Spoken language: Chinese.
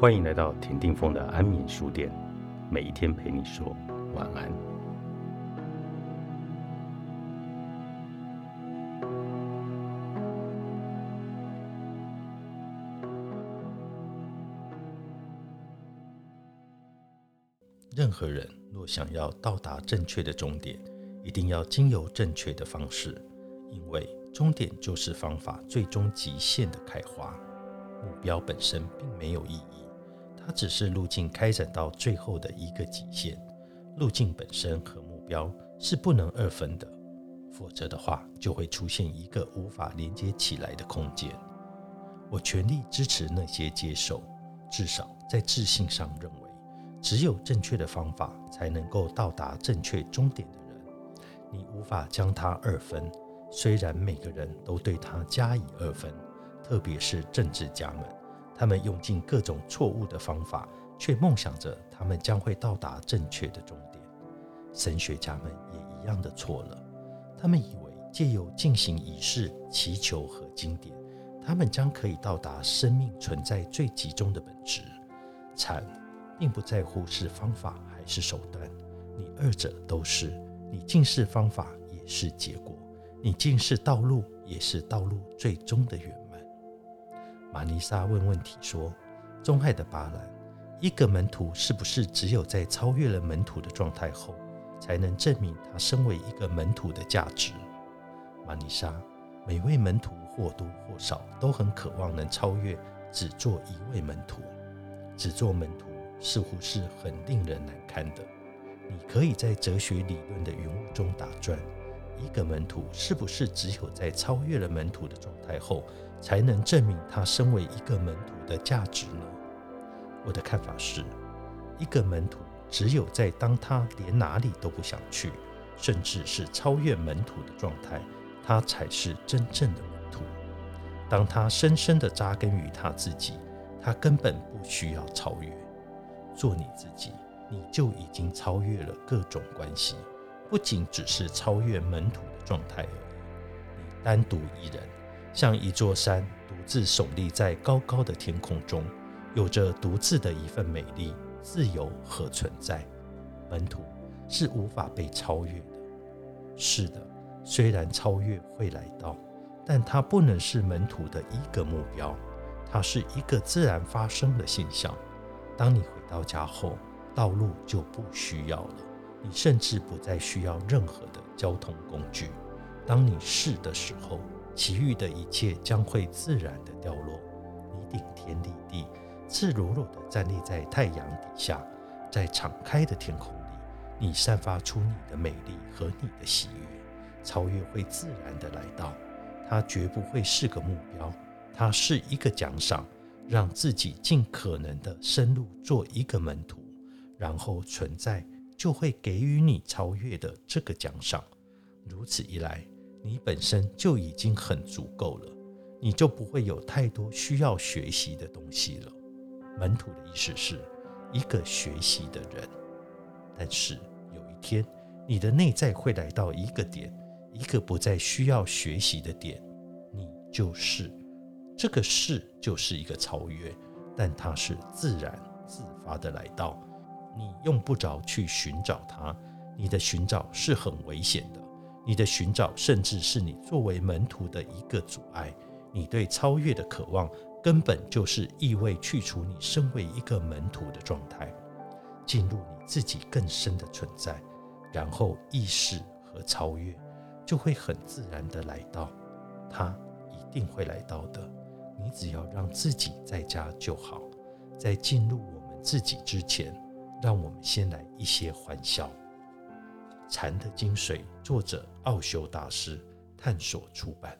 欢迎来到田定峰的安眠书店，每一天陪你说晚安。任何人若想要到达正确的终点，一定要经由正确的方式，因为终点就是方法最终极限的开花。目标本身并没有意义，它只是路径开展到最后的一个极限。路径本身和目标是不能二分的，否则的话就会出现一个无法连接起来的空间。我全力支持那些接受，至少在自信上认为，只有正确的方法才能够到达正确终点的人。你无法将它二分，虽然每个人都对它加以二分。特别是政治家们，他们用尽各种错误的方法，却梦想着他们将会到达正确的终点。神学家们也一样的错了，他们以为借由进行仪式、祈求和经典，他们将可以到达生命存在最集中的本质。禅并不在乎是方法还是手段，你二者都是。你尽是方法，也是结果；你尽是道路，也是道路最终的圆。玛尼莎问问题说：“钟爱的巴兰，一个门徒是不是只有在超越了门徒的状态后，才能证明他身为一个门徒的价值？”玛尼莎，每位门徒或多或少都很渴望能超越只做一位门徒。只做门徒似乎是很令人难堪的。你可以在哲学理论的云雾中打转。一个门徒是不是只有在超越了门徒的状态后？才能证明他身为一个门徒的价值呢？我的看法是，一个门徒只有在当他连哪里都不想去，甚至是超越门徒的状态，他才是真正的门徒。当他深深的扎根于他自己，他根本不需要超越。做你自己，你就已经超越了各种关系，不仅只是超越门徒的状态而已。你单独一人。像一座山独自耸立在高高的天空中，有着独自的一份美丽、自由和存在。门徒是无法被超越的。是的，虽然超越会来到，但它不能是门徒的一个目标，它是一个自然发生的现象。当你回到家后，道路就不需要了，你甚至不再需要任何的交通工具。当你是的时候。其余的一切将会自然的掉落。你顶天立地，赤裸裸的站立在太阳底下，在敞开的天空里，你散发出你的美丽和你的喜悦。超越会自然的来到，它绝不会是个目标，它是一个奖赏，让自己尽可能的深入做一个门徒，然后存在就会给予你超越的这个奖赏。如此一来。你本身就已经很足够了，你就不会有太多需要学习的东西了。门徒的意思是一个学习的人，但是有一天，你的内在会来到一个点，一个不再需要学习的点，你就是这个是就是一个超越，但它是自然自发的来到，你用不着去寻找它，你的寻找是很危险的。你的寻找，甚至是你作为门徒的一个阻碍。你对超越的渴望，根本就是意味去除你身为一个门徒的状态，进入你自己更深的存在，然后意识和超越就会很自然的来到。它一定会来到的。你只要让自己在家就好。在进入我们自己之前，让我们先来一些欢笑。禅的精髓，作者奥修大师探索出版。